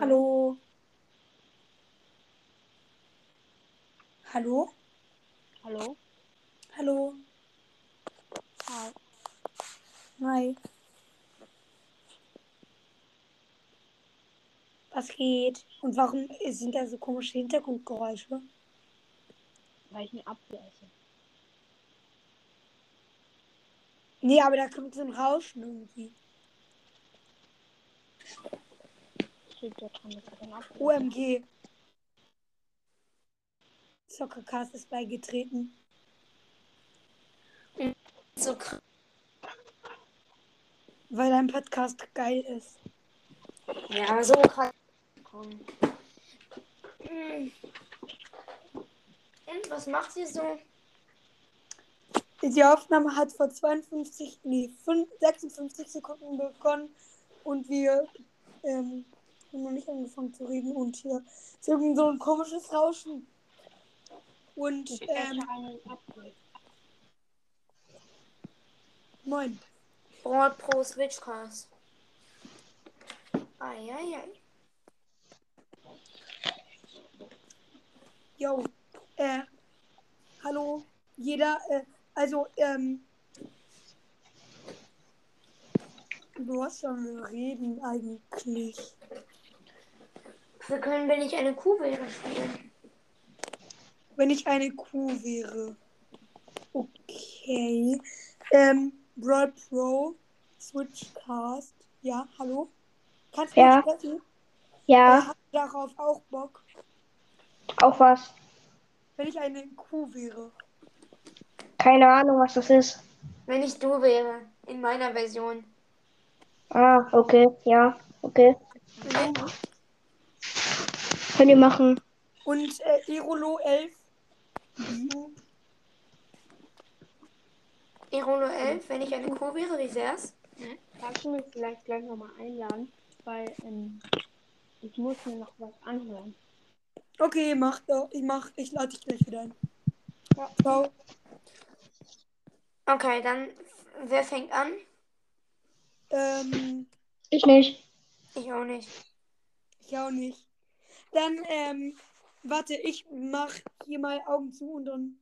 Hallo. Hallo? Hallo? Hallo? Hi. Hi. Was geht? Und warum sind da so komische Hintergrundgeräusche? Weil ich einen Apfel esse. Nee, aber da kommt so ein Rauschen irgendwie. Einen Apfel esse. OMG. Zockercast ist beigetreten. So krass. Weil dein Podcast geil ist. Ja, so krass. Komm. Hm. Und was macht ihr so? Die Aufnahme hat vor 52, nee, 5, 56 Sekunden begonnen und wir ähm, haben noch nicht angefangen zu reden und hier ist irgend so ein komisches Rauschen. Und Ich ähm, moin. Brawl Pro Switchcast. Eieiei. Yo, äh, hallo, jeder, äh, also, ähm, du hast ja reden eigentlich. Wir können, wenn ich eine Kuh wäre, spielen. Wenn ich eine Kuh wäre. Okay. Ähm, Brawl Pro, Switchcast. Ja, hallo? Kannst du Ja. mich sprechen? Äh, Ja, hast du darauf auch Bock, auch was. wenn ich eine Kuh wäre? Keine Ahnung, was das ist. Wenn ich du wäre. In meiner Version. Ah, okay, ja, okay. Mhm. Könnt ihr machen. Und äh, Erolo 11. Irolo 11, wenn ich eine Kuh wäre, wie wär's? Kannst du mich vielleicht gleich nochmal einladen? Weil ähm, ich muss mir noch was anhören. Okay, mach doch. Ich mach, ich lade dich gleich wieder ein. Ja. Ciao. Okay, dann wer fängt an? Ähm, Ich nicht. Ich auch nicht. ich auch nicht. Dann, ähm, warte, ich mach hier mal Augen zu und dann.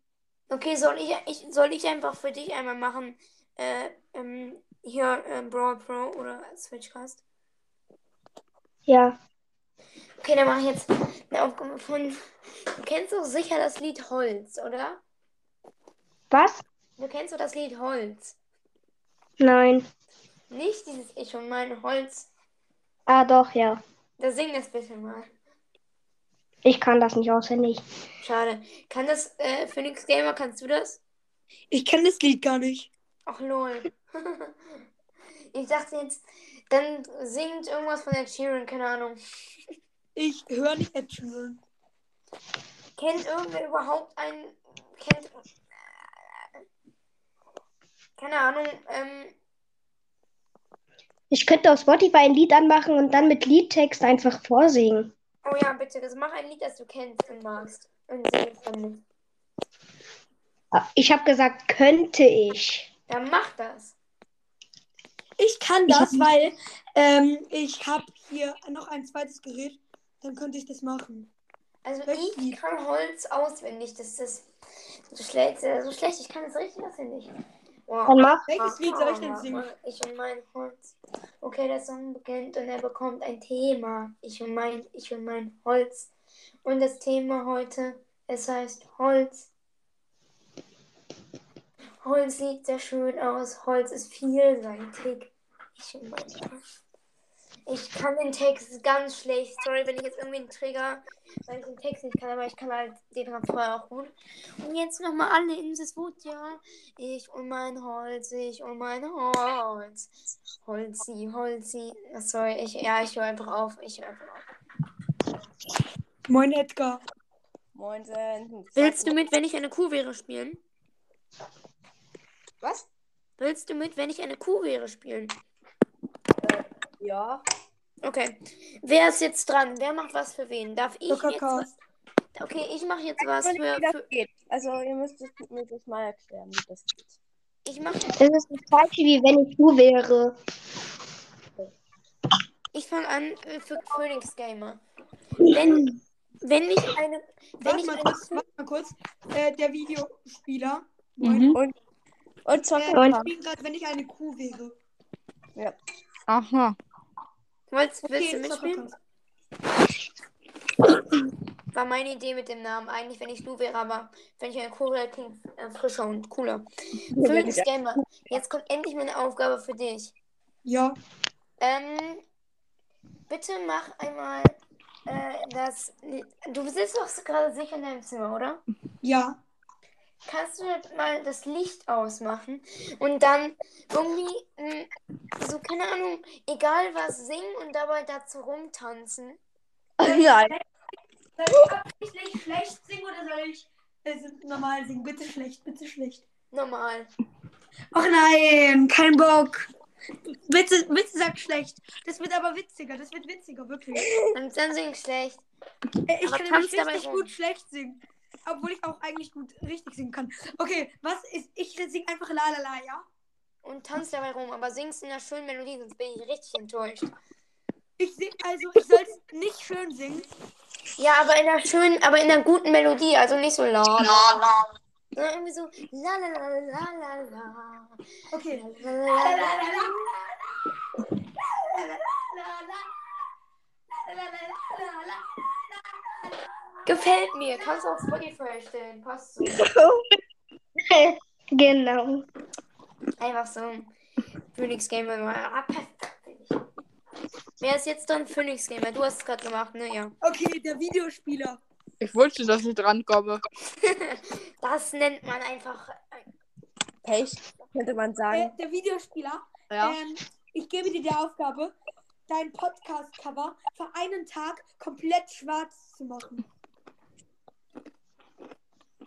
Okay, soll ich, ich soll ich einfach für dich einmal machen? Äh, ähm, hier äh, Brawl Pro oder Switchcast? Ja, Okay, dann mache ich jetzt eine Aufgabe von. Du kennst doch sicher das Lied Holz, oder? was? Du kennst doch das Lied Holz. Nein. Nicht dieses Ich und mein Holz. Ah, doch, ja. Da sing das bitte mal. Ich kann das nicht auswendig. Schade. Kann das, äh, Phoenix Gamer, kannst du das? Ich kenne das Lied gar nicht. Ach lol. ich dachte jetzt, dann singt irgendwas von der Sheeran, keine Ahnung. Ich höre nicht Ed Sheeran. Kennt irgendwer überhaupt einen. Kennt. Keine Ahnung, ähm. Ich könnte auf Spotify ein Lied anmachen und dann mit Liedtext einfach vorsingen. Oh ja, bitte, das mach ein Lied, das du kennst und magst. Und sing es dann mit. Ah, Ich habe gesagt, könnte ich. Dann mach das. Ich kann das, weil ähm, ich habe hier noch ein zweites Gerät. Dann könnte ich das machen. Also Welches ich Lied? kann Holz auswendig. Das ist so schlecht, so schlecht. Ich kann es richtig auswendig. Wow. Dann mach. Welches Lied soll ich denn singen? Ich und mein Holz. Okay, der Song beginnt und er bekommt ein Thema. Ich und mein, ich und mein Holz. Und das Thema heute, es heißt Holz. Holz sieht sehr schön aus. Holz ist vielseitig. Ich und mein Holz. Ich kann den Text ganz schlecht. Sorry, wenn ich jetzt irgendwie einen Trigger, weil ich den Text nicht kann, aber ich kann halt den Refrain auch gut. Und jetzt nochmal alle in das Wut, ja. Ich und mein Holz, ich und mein Holz. Holzi, Holzi. Ach, Sorry, ich, ja, ich höre einfach auf. Ich höre einfach auf. Moin Edgar. Moinsen. Willst du mit, wenn ich eine Kuh wäre, spielen? Was? Willst du mit, wenn ich eine Kuh wäre, spielen? Ja. Okay. Wer ist jetzt dran? Wer macht was für wen? Darf ich jetzt was? Okay, ich mache jetzt was für, wie das für. geht. Also ihr müsst es mir das mal erklären, wie das geht. Ich mache Das ist das gleiche, wie wenn ich du wäre. ich fange an äh, für Phoenix Gamer. Wenn, wenn ich eine. Wenn Warte ich mal eine kurz, warte mal kurz. Äh, der Videospieler. Mhm. Und Äh, Zocker. ich bin gerade, wenn ich eine Kuh wäre. Aha. Wolltest, willst du Okay, mitspielen? Zockercast. War meine Idee mit dem Namen. Eigentlich, wenn ich Lu wäre, aber wenn ich eine Kuh wäre, klingt äh, frischer und cooler. Phoenix Gamer, jetzt kommt endlich meine Aufgabe für dich. Ja. Ähm, bitte mach einmal äh, das. Du sitzt doch gerade sicher in deinem Zimmer, oder? Ja. Kannst du mal das Licht ausmachen und dann irgendwie, mh, so keine Ahnung, egal was singen und dabei dazu rumtanzen? Nein. Soll ich absichtlich schlecht singen oder soll ich äh, normal singen? Bitte schlecht, bitte schlecht. Normal. Ach nein, kein Bock. Bitte, bitte sag schlecht. Das wird aber witziger, das wird witziger, wirklich. Dann, dann sing schlecht. Äh, Ich Aber kann nämlich richtig rum. gut schlecht singen. Obwohl ich auch eigentlich gut richtig singen kann. Okay, was ist. Ich sing einfach la la la, ja? Und tanzt dabei rum, aber singst in einer schönen Melodie, sonst bin ich richtig enttäuscht. Ich sing, also ich soll es nicht schön singen. Ja, aber in einer schönen, aber in einer guten Melodie, also nicht so la la la. Sondern irgendwie so la la la la la la. Okay. La, la, la, la. Gefällt mir, kannst du auf Spotify stellen, passt so. genau. Einfach so. Phoenix Gamer. Ah, perfekt. Wer ist jetzt dann Phoenix Gamer? Du hast es gerade gemacht, ne? Ja. Okay, der Videospieler. Ich wusste, dass ich drankomme. Das nennt man einfach. Pech, könnte man Äh, sagen. der Videospieler. Ja. Ähm, ich gebe dir die Aufgabe, dein Podcast-Cover für einen Tag komplett schwarz zu machen.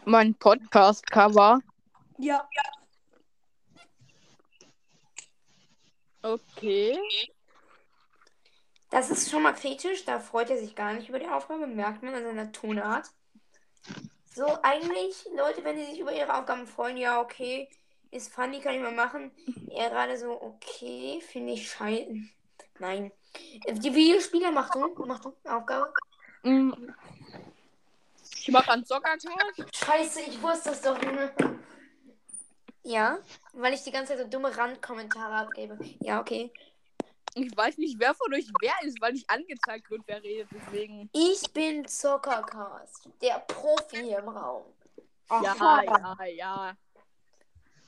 Mein Podcast-Cover. Ja. Okay. Das ist schon mal kritisch, da freut er sich gar nicht über die Aufgabe, merkt man an seiner Tonart. So, eigentlich, Leute, wenn sie sich über ihre Aufgaben freuen, ja, okay, ist funny, kann ich mal machen. Er gerade so, okay, finde ich scheiße. Nein. Die Videospieler, du, du, Aufgabe. Mm. Ich mache einen Zockercast. Scheiße, ich wusste es doch, Junge. Ja, weil ich die ganze Zeit so dumme Randkommentare abgebe. Ja, okay. Ich weiß nicht, wer von euch wer ist, weil nicht angezeigt wird, wer redet. Deswegen. Ich bin Zockercast, der Profi hier im Raum. Ja, Aha. ja, ja.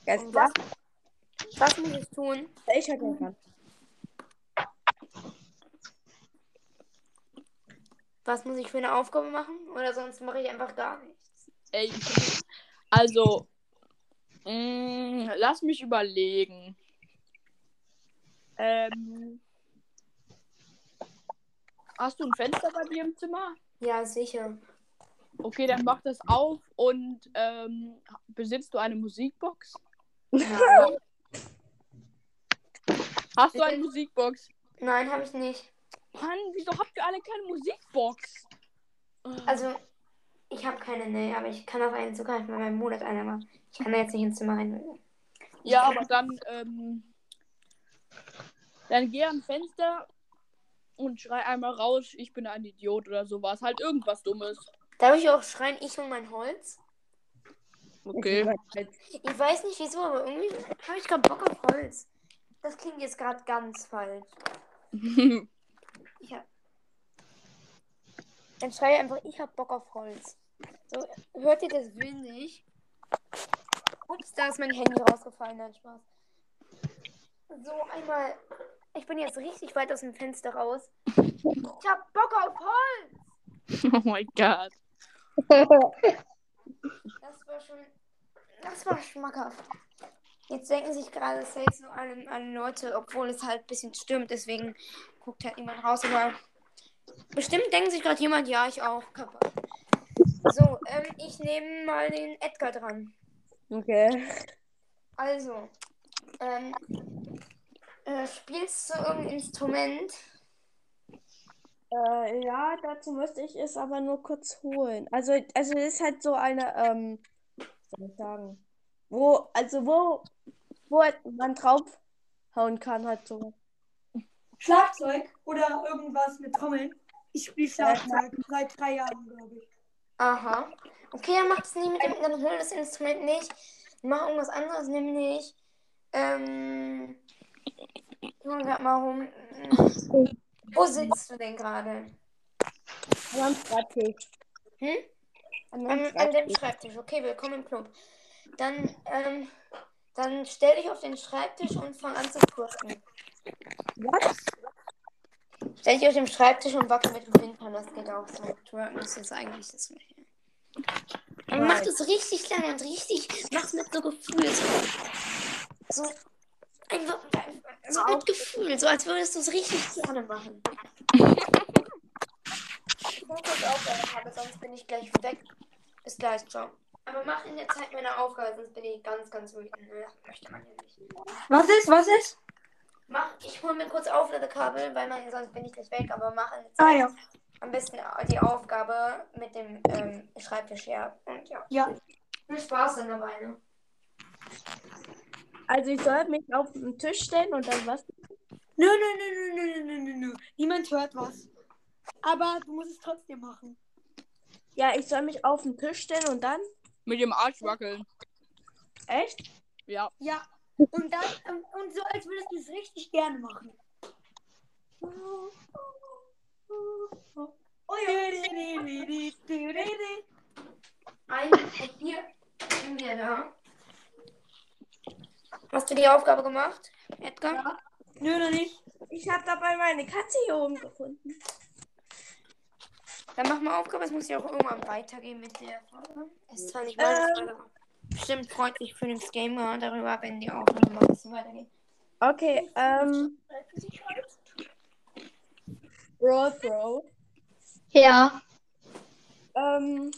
Ganz Und was, was muss ich tun? Ich hatte Was muss ich für eine Aufgabe machen? Oder sonst mache ich einfach gar nichts. Ey, also. Mm, lass mich überlegen. Ähm. Hast du ein Fenster bei dir im Zimmer? Ja, sicher. Okay, dann mach das auf und ähm, besitzt du eine Musikbox? Nein, Hast du eine Musikbox? Nein habe ich nicht. Mann, wieso habt ihr alle keine Musikbox? Also, ich habe keine, ne, aber ich kann auf einen zugreifen, weil mein Bruder hat eine macht. Ich kann da jetzt nicht ins Zimmer rein. ja, aber dann, ähm, dann geh am Fenster und schrei einmal raus, ich bin ein Idiot oder sowas. Halt irgendwas Dummes. Darf ich auch schreien, ich und mein Holz? Okay. Ich weiß nicht wieso, aber irgendwie habe ich gerade Bock auf Holz. Das klingt jetzt gerade ganz falsch. Ich hab... Dann schreie einfach, ich hab Bock auf Holz. So, hört ihr das windig? Ups, da ist mein Handy rausgefallen, nein, Spaß. So, einmal. Ich bin jetzt richtig weit aus dem Fenster raus. Ich hab Bock auf Holz! oh mein Gott. Das war schon. Das war schmackhaft. Jetzt denken sich gerade safe so alle, alle Leute, obwohl es halt ein bisschen stimmt, deswegen guckt halt niemand raus, aber bestimmt denkt sich gerade jemand, ja, ich auch. Kappa. So, ähm, ich nehme mal den Edgar dran. Okay. Also, ähm, äh, spielst du irgendein Instrument? Äh, ja, dazu müsste ich es aber nur kurz holen. Also, also es ist halt so eine, ähm, was soll ich sagen? Wo, also wo, wo man draufhauen kann, halt so. Schlagzeug oder irgendwas mit Trommeln. Ich spiele Schlagzeug seit drei Jahren, glaube ich. Aha. Okay, dann mach das nicht mit dem, dann hol das Instrument nicht. Mach irgendwas anderes, nämlich. Ähm. Ich guck grad mal rum. Wo sitzt du denn gerade? Am Schreibtisch. Hm? An An, an dem Schreibtisch. Schreibtisch. Okay, willkommen im Club. Dann, ähm, dann stell dich auf den Schreibtisch und fang an zu twerken. Was? Stell dich auf den Schreibtisch und wackel mit den Wimpern. Das geht auch so. Twerken ist jetzt eigentlich das Gleiche. Aber mach Nein. das richtig lange und richtig. Mach's mit so Gefühl. So, so einfach so mit Gefühl. So als würdest du es richtig gerne machen. Ich muss kurz aufhören, aber sonst bin ich gleich weg. Bis gleich, ciao. Aber mach in der Zeit meine Aufgabe, sonst bin ich ganz, ganz wütend. Ne? Möchte man ja nicht. Was ist? Was ist? Mach, ich hole mir kurz Aufladekabel, weil man, sonst bin ich gleich weg, aber mach in der Ah Zeit ja. am besten die Aufgabe mit dem ähm, Schreibtisch her. Und ja. Ja. Viel Spaß dann dabei, ne? Also ich soll mich auf den Tisch stellen und dann was? Nö, nö, nö, nö, nö, nö, nö, nö. Niemand hört was. Aber du musst es trotzdem machen. Ja, ich soll mich auf den Tisch stellen und dann? Mit dem Arsch wackeln. Echt? Ja. Ja. Und dann, ähm, und so, als würdest du es richtig gerne machen. Oh ja. Ein Papier sind wir da. Hast du die Aufgabe gemacht, Edgar? Ja. Nö, noch nicht. Ich habe dabei meine Katze hier oben gefunden. Dann mach mal Aufgabe, es muss ja auch irgendwann weitergehen mit der Folge. Ist zwar nicht meine Ähm. Folge, bestimmt freut sich Phoenix Gamer darüber, wenn die Aufnahme mal ein bisschen weitergeht. Okay, ähm. Bro, Bro. Ja. Ähm.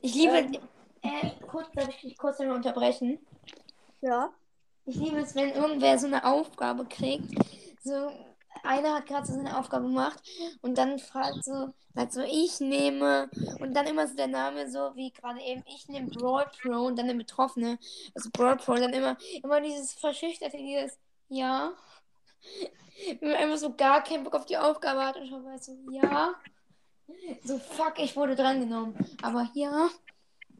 Ich liebe. Ähm. Äh, kurz, darf ich dich kurz einmal unterbrechen? Ja. Ich liebe es, wenn irgendwer so eine Aufgabe kriegt. So, einer hat gerade so seine Aufgabe gemacht und dann fragt so, sagt so, ich nehme und dann immer so der Name so, wie gerade eben, ich nehme Brawl Pro und dann der Betroffene, also Brawl Pro, dann immer, immer dieses verschüchterte, dieses, ja. Wenn man einfach so gar keinen Bock auf die Aufgabe hat und schon weiß so, ja. So, fuck, ich wurde drangenommen. Aber ja.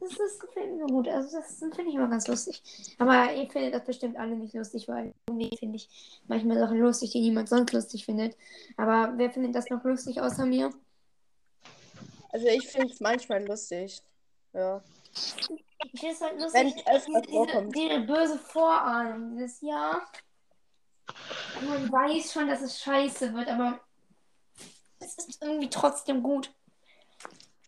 Das, das gefällt mir gut. Also das finde ich immer ganz lustig. Aber ihr findet das bestimmt alle nicht lustig, weil irgendwie finde ich manchmal Sachen lustig, die niemand sonst lustig findet. Aber wer findet das noch lustig außer mir? Also ich finde es manchmal lustig. Ja. Ich finde es halt Wenn lustig, diese, diese, diese böse Vorahnung, dieses Jahr. Man weiß schon, dass es scheiße wird, aber es ist irgendwie trotzdem gut.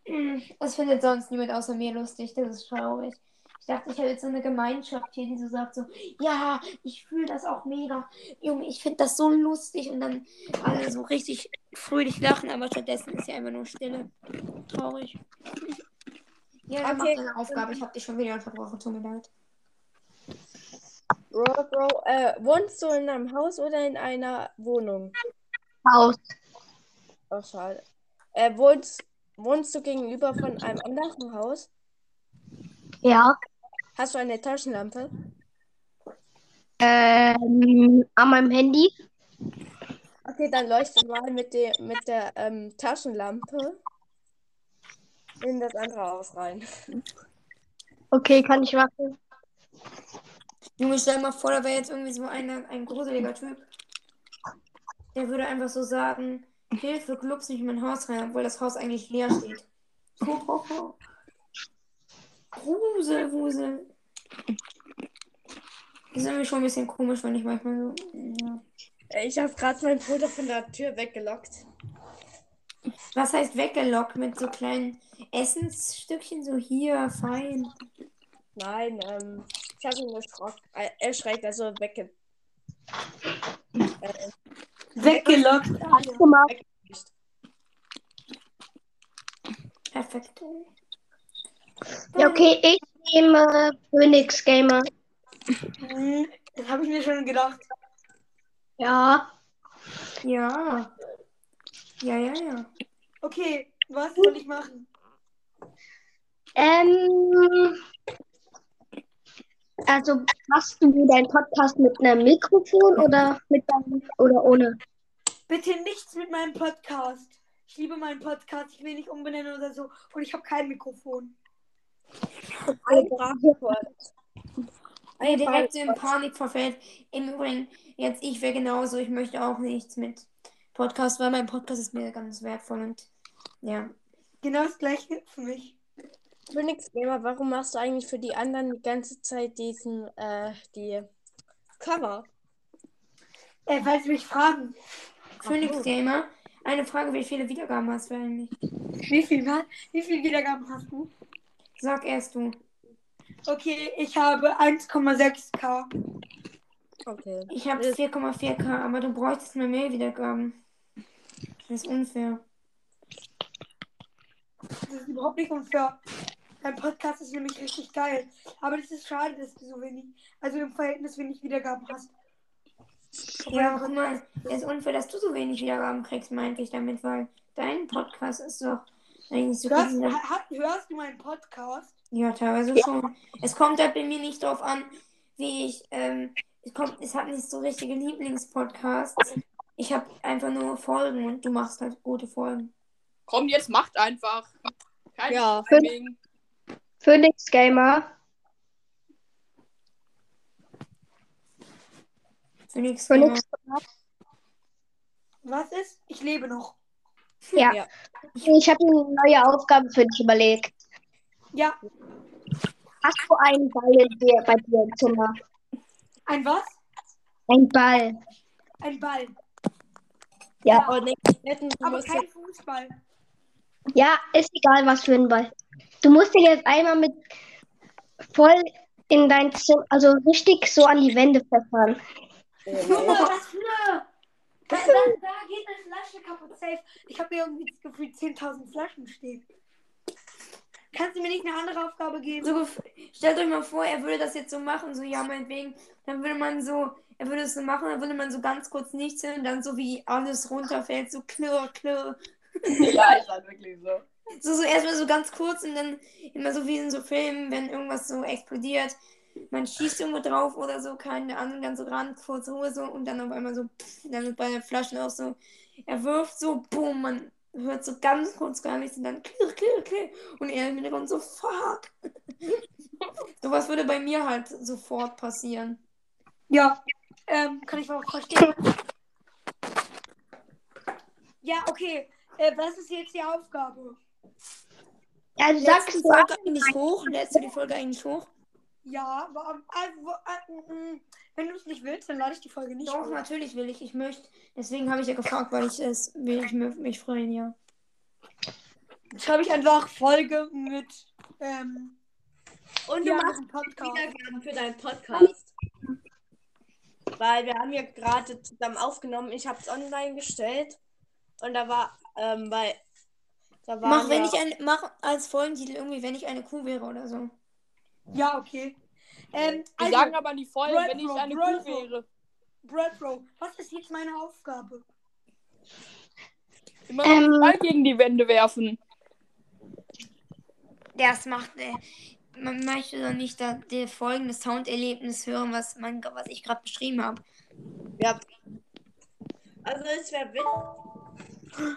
Hm, Das findet sonst niemand außer mir lustig. Das ist traurig. Ich dachte, ich habe jetzt so eine Gemeinschaft hier, die so sagt so, ja, ich fühle das auch mega. Junge, ich finde das so lustig und dann alle so richtig fröhlich lachen, aber stattdessen ist ja einfach nur Stille. Traurig. Ja, dann Okay. mach deine Aufgabe. Ich habe dich schon wieder unterbrochen. Tut mir leid. Bro, Bro, äh, wohnst du in einem Haus oder in einer Wohnung? Haus. Oh, schade. Äh, wohnst, wohnst du gegenüber von einem anderen Haus? Ja. Hast du eine Taschenlampe? Ähm, an meinem Handy. Okay, dann leuchte mal mit, der mit der ähm, Taschenlampe in das andere Haus rein. Okay, kann ich machen. Junge, stell dir mal vor, da wäre jetzt irgendwie so eine, ein gruseliger Typ. Der würde einfach so sagen, Hilfe, glups nicht in mein Haus rein, obwohl das Haus eigentlich leer steht. Grusel, Grusel. Ist irgendwie schon ein bisschen komisch, wenn ich manchmal so. Ja. Ich habe gerade meinen Bruder von der Tür weggelockt. Was heißt weggelockt mit so kleinen Essensstückchen? So hier, fein. Nein, ähm, ich habe ihn äh, erschreckt, also wegge... Äh, Weggelockt. Ah, ja. Gemacht. Perfekt. Ja, okay, ich nehme Phoenix Gamer. Hm, Das habe ich mir schon gedacht. Ja. Ja. Ja, ja, ja. Okay, was soll ich machen? Ähm, Also machst du deinen Podcast mit einem Mikrofon oder mit deinem, oder ohne? Bitte nichts mit meinem Podcast. Ich liebe meinen Podcast. Ich will nicht umbenennen oder so. Und ich habe kein Mikrofon. Frage kurz. Ey, direkt so in Panik verfällt. Im Übrigen, jetzt ich wäre genauso. Ich möchte auch nichts mit Podcast, weil mein Podcast ist mir ganz wertvoll und ja. Genau das gleiche für mich. Phoenix Gamer, warum machst du eigentlich für die anderen die ganze Zeit diesen, äh, die Cover? Äh, weil sie mich fragen, Phoenix Gamer, eine Frage, wie viele Wiedergaben hast du eigentlich? wie viel, wie viel Wiedergaben hast du? Sag erst du. Okay, ich habe 1,6k. Okay. Ich habe 4,4k, aber du bräuchtest mir mehr Wiedergaben. Das ist unfair. Das ist überhaupt nicht unfair. Dein Podcast ist nämlich richtig geil. Aber das ist schade, dass du so wenig, also im Verhältnis wenig Wiedergaben hast. Ja, guck mal, es ist unfair, dass du so wenig Wiedergaben kriegst, meinte ich damit, weil dein Podcast ist doch eigentlich so Hörst, hörst du meinen Podcast? Ja, teilweise schon. Es kommt halt bei mir nicht drauf an, wie ich, ähm, es kommt, es hat nicht so richtige Lieblingspodcasts. Ich habe einfach nur Folgen und du machst halt gute Folgen. Komm, jetzt macht einfach. Kein Ja. Timing. Phoenix Gamer. Phoenix, Phoenix. Was ist? Ich lebe noch. Ja. Ja. Ich habe eine neue Aufgabe für dich überlegt. Ja, Hast du einen Ball dir, bei dir im Zimmer? ein was? Ein Ball. Ein Ball. Ja. Oh, nee, wetten, du Aber kein Fußball. Ja, ist egal, was für ein Ball. Du musst den jetzt einmal mit voll in dein Zimmer, also richtig so an die Wände pfeffern. Junge, was für eine... Da, da, da geht eine Flasche kaputt. Safe. Ich habe hier irgendwie das Gefühl, 10.000 Flaschen stehen. Kannst du mir nicht eine andere Aufgabe geben? So, stellt euch mal vor, er würde das jetzt so machen, so ja, meinetwegen, dann würde man so, er würde es so machen, dann würde man so ganz kurz nichts hören, dann so wie alles runterfällt, so klirr, klirr. Ja, ist halt wirklich so. So, so erstmal so ganz kurz und dann immer so wie in so Filmen, wenn irgendwas so explodiert, man schießt irgendwo drauf oder so, keine Ahnung, dann so ran, kurze Ruhe so und dann auf einmal so, pff, dann bei den Flaschen auch so, er wirft so, boom, man hört so ganz kurz gar nichts und dann klirr, klirr, klirr und er im Hintergrund so, fuck. Sowas würde bei mir halt sofort passieren. Ja, ähm, kann ich auch verstehen. Ja, okay. Äh, was ist jetzt die Aufgabe? Ja, du Lädst du sagst die du Folge eigentlich hoch? Lädst du die Folge eigentlich hoch? Ja, aber, also, äh, mm, wenn du es nicht willst, dann lade ich die Folge nicht Doch, hoch. natürlich will ich. Ich möchte. Deswegen habe ich ja gefragt, weil ich es will ich mö- mich freuen, ja. Schreibe ich einfach Folge mit ähm, Und du ja, machst mit dem Podcast. Wiedergaben für deinen Podcast. Weil wir haben ja gerade zusammen aufgenommen. Ich habe es online gestellt. Und da war, ähm, weil da war Mach, wenn ja, ich ein, mach als Folgentitel irgendwie, wenn ich eine Kuh wäre oder so. Ja, okay. Ähm, Wir also, sagen aber nie voll, Bread wenn ich eine Bread Kuh Roll. wäre. Brad Bro, was ist jetzt meine Aufgabe? Immer noch Ähm. den Ball gegen die Wände werfen. Das macht. Äh, man möchte doch nicht da, der folgende Sounderlebnis hören, was, man, was ich gerade beschrieben habe. ja. Also es wäre witzig.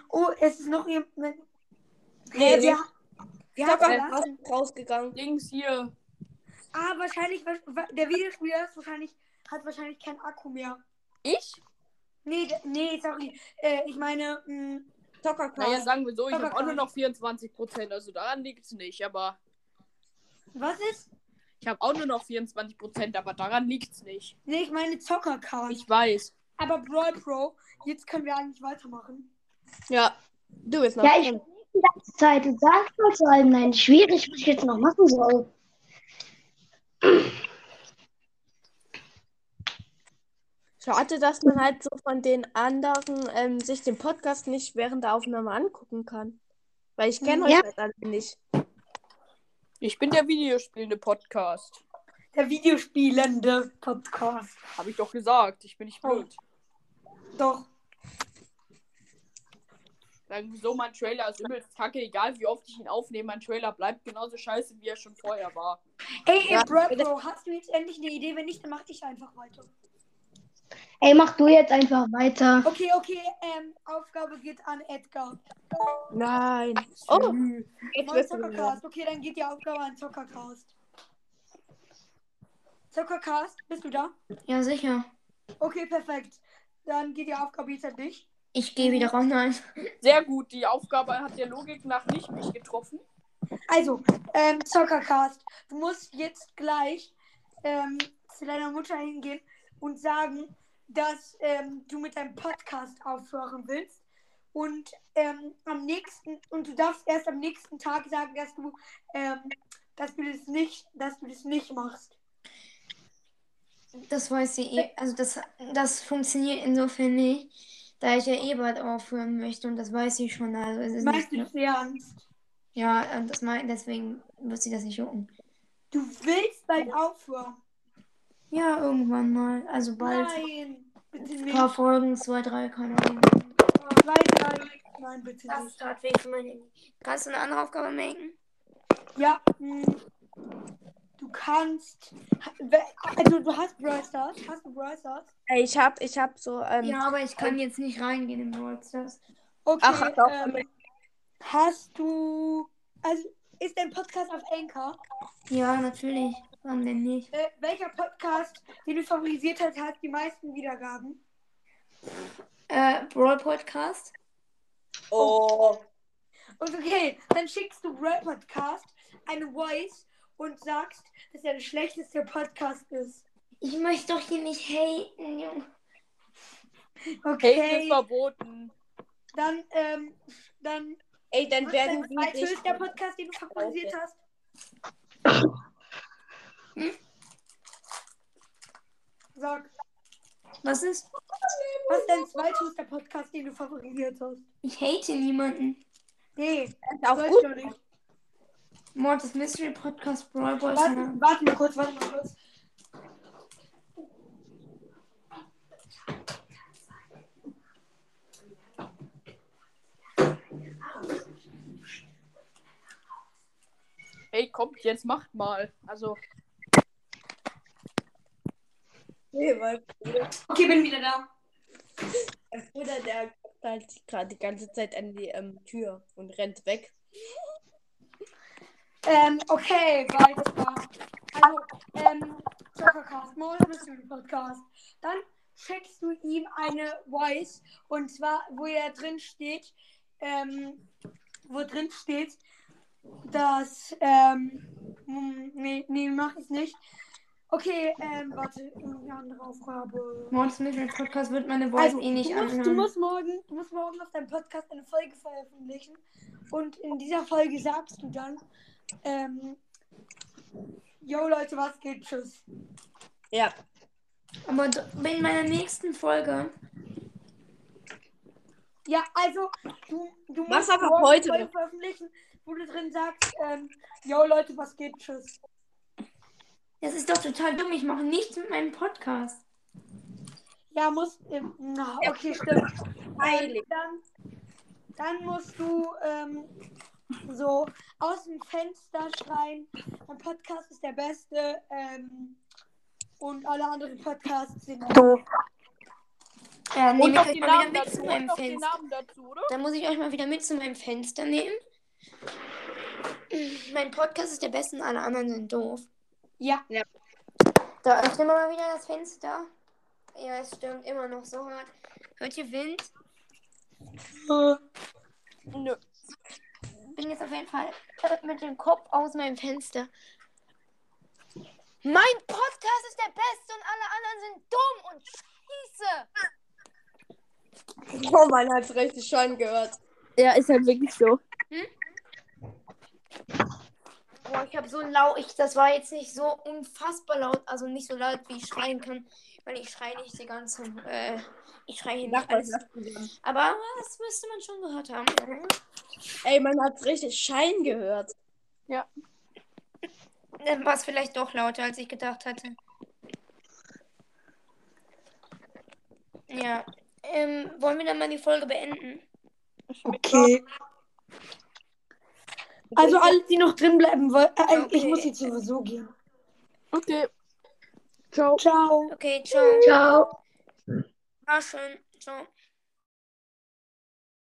Oh, es ist noch jemand. Nee, hat Stocker verlassen? ist rausgegangen. Links hier. Ah, wahrscheinlich, wa- wa- der Videospieler ist wahrscheinlich, hat wahrscheinlich keinen Akku mehr. Ich? Nee, nee, sorry. Äh, ich meine, mh, Stocker Naja, sagen wir so, ich habe auch nur noch 24%, also daran liegt es nicht, aber was ist? ich habe auch nur noch 24%, aber daran liegt es nicht. Nee, ich meine Zockercard. Ich weiß. Aber Brawl Pro, jetzt können wir eigentlich weitermachen. Ja. Du bist noch Ja, ich dran. die ganze Zeit. Mal zu allem, nein, schwierig, was ich jetzt noch machen soll. Schade, dass man halt so von den anderen ähm, sich den Podcast nicht während der Aufnahme angucken kann. Weil ich kenne Ja. euch halt alle nicht. Ich bin der videospielende Podcast. Der Videospielende Podcast. Habe ich doch gesagt. Ich bin nicht blöd. Doch. Sagen, so mein Trailer ist übelst kacke, egal wie oft ich ihn aufnehme, mein Trailer bleibt genauso scheiße, wie er schon vorher war. Ey, ey Ja, Bro, Bro, hast du jetzt endlich eine Idee? Wenn nicht, dann mach ich einfach weiter. Ey, mach du jetzt einfach weiter. Okay, okay, ähm, Aufgabe geht an Edgar. Nein. Oh, Neuer. Zockercast. Okay, dann geht die Aufgabe an Zockercast. Zockercast, bist du da? Ja, sicher. Okay, perfekt. Dann geht die Aufgabe jetzt an dich. Ich gehe wieder raus. Nein. Sehr gut, die Aufgabe hat der Logik nach nicht mich getroffen. Also, ähm, Zockercast, du musst jetzt gleich ähm, zu deiner Mutter hingehen und sagen, dass ähm, du mit deinem Podcast aufhören willst. Und ähm, am nächsten, und du darfst erst am nächsten Tag sagen, dass du, ähm, dass du das nicht, dass du das nicht machst. Das weiß sie eh. Also das, das funktioniert insofern nicht, da ich ja eh bald aufhören möchte und das weiß sie schon. Also es ist Meinst du nicht, das ernst? ja, äh, das mein, deswegen wird sie das nicht jucken. Du willst bald aufhören? Ja, irgendwann mal. Also bald. Nein, bitte Ein nicht. paar Folgen, zwei, drei, keine Ahnung. Zwei, drei. Nein, bitte Das nicht. ist gerade weh für mein Handy. Kannst du eine andere Aufgabe machen? Ja, du kannst. Also, du hast Brawl Stars. Hast du Brawl Stars? Ey, ich hab, ich hab so, ähm, Ja, aber ich kann jetzt nicht reingehen in Brawl Stars. Okay. Ach, doch, ähm, hast du. Also, ist dein Podcast auf Anchor? Ja, natürlich. Warum denn nicht? Äh, welcher Podcast, den du favorisiert hast, hat die meisten Wiedergaben? Äh, Brawl Podcast? oh, Und okay, dann schickst du Brawl Podcast eine Voice und sagst, dass er der schlechteste Podcast ist. Ich möchte doch hier nicht haten, Junge. Okay. Hate ist verboten. Dann, ähm, dann. ey, dann Was werden dein dich. zweithöchster Podcast, den du favorisiert hast? Sag, Was ist? was ist dein zweithöchster Podcast, den du favorisiert hast? Ich hate niemanden. Nee, Ist auch gut. ich doch nicht. Mortis Mystery Podcast, Brawl Boys. Warte, warte mal kurz, warte mal kurz. Ey, kommt jetzt, macht mal. Also, Okay, bin wieder da. mein Bruder, der guckt halt gerade die ganze Zeit an die ähm, Tür und rennt weg. Ähm, okay, weiter. Also, ähm, Zockercast, du im Podcast. Dann schickst du ihm eine Voice und zwar, wo er drin steht, ähm, wo drin steht, dass, ähm, hm, nee, nee, mach ich nicht. Okay, ähm, warte, irgendeine andere Aufgabe. Mortis Mystery Podcast wird meine Voice Also, eh nicht du, musst, anhören. du, musst morgen, du musst morgen auf deinem Podcast eine Folge veröffentlichen. Und in dieser Folge sagst du dann, ähm, yo Leute, was geht? Tschüss. Ja, Aber in meiner nächsten Folge. Ja, also, du, du Mach's musst aber morgen heute eine Folge veröffentlichen, wo du drin sagst, ähm, yo Leute, was geht? Tschüss. Das ist doch total dumm. Ich mache nichts mit meinem Podcast. Ja, musst, ähm, na, okay, stimmt. Heilig. dann, dann musst du, ähm, so aus dem Fenster schreien, mein Podcast ist der beste, ähm, und alle anderen Podcasts sind doof. Äh, nehme und ich euch mal wieder mit zu dazu. Und meinem Fenster. Dazu? Dann muss ich euch mal wieder mit zu meinem Fenster nehmen. Mein Podcast ist der beste und alle anderen sind doof. Ja, Da öffnen wir mal wieder das Fenster. Ja, es stürmt immer noch so hart. Hört ihr Wind? Nö. Bin jetzt auf jeden Fall mit dem Kopf aus meinem Fenster. Mein Podcast ist der beste und alle anderen sind dumm und scheiße. Oh, man hat's richtig schon gehört. Ja, ist halt wirklich so. Boah, ich habe so laut, ich, das war jetzt nicht so unfassbar laut, also nicht so laut, wie ich schreien kann, weil ich schreie nicht die ganze, äh, ich schreie hier nicht alles. Aber das müsste man schon gehört haben. Ey, man hat's richtig Schein gehört. Dann war es vielleicht doch lauter, als ich gedacht hatte. Ja. Ähm, wollen wir dann mal die Folge beenden? Okay. Also alle, die noch drin bleiben wollen. Äh, Ich Okay. muss jetzt sowieso gehen. Okay. Ciao. Ciao. Okay, ciao. Ciao. War schön. Ciao.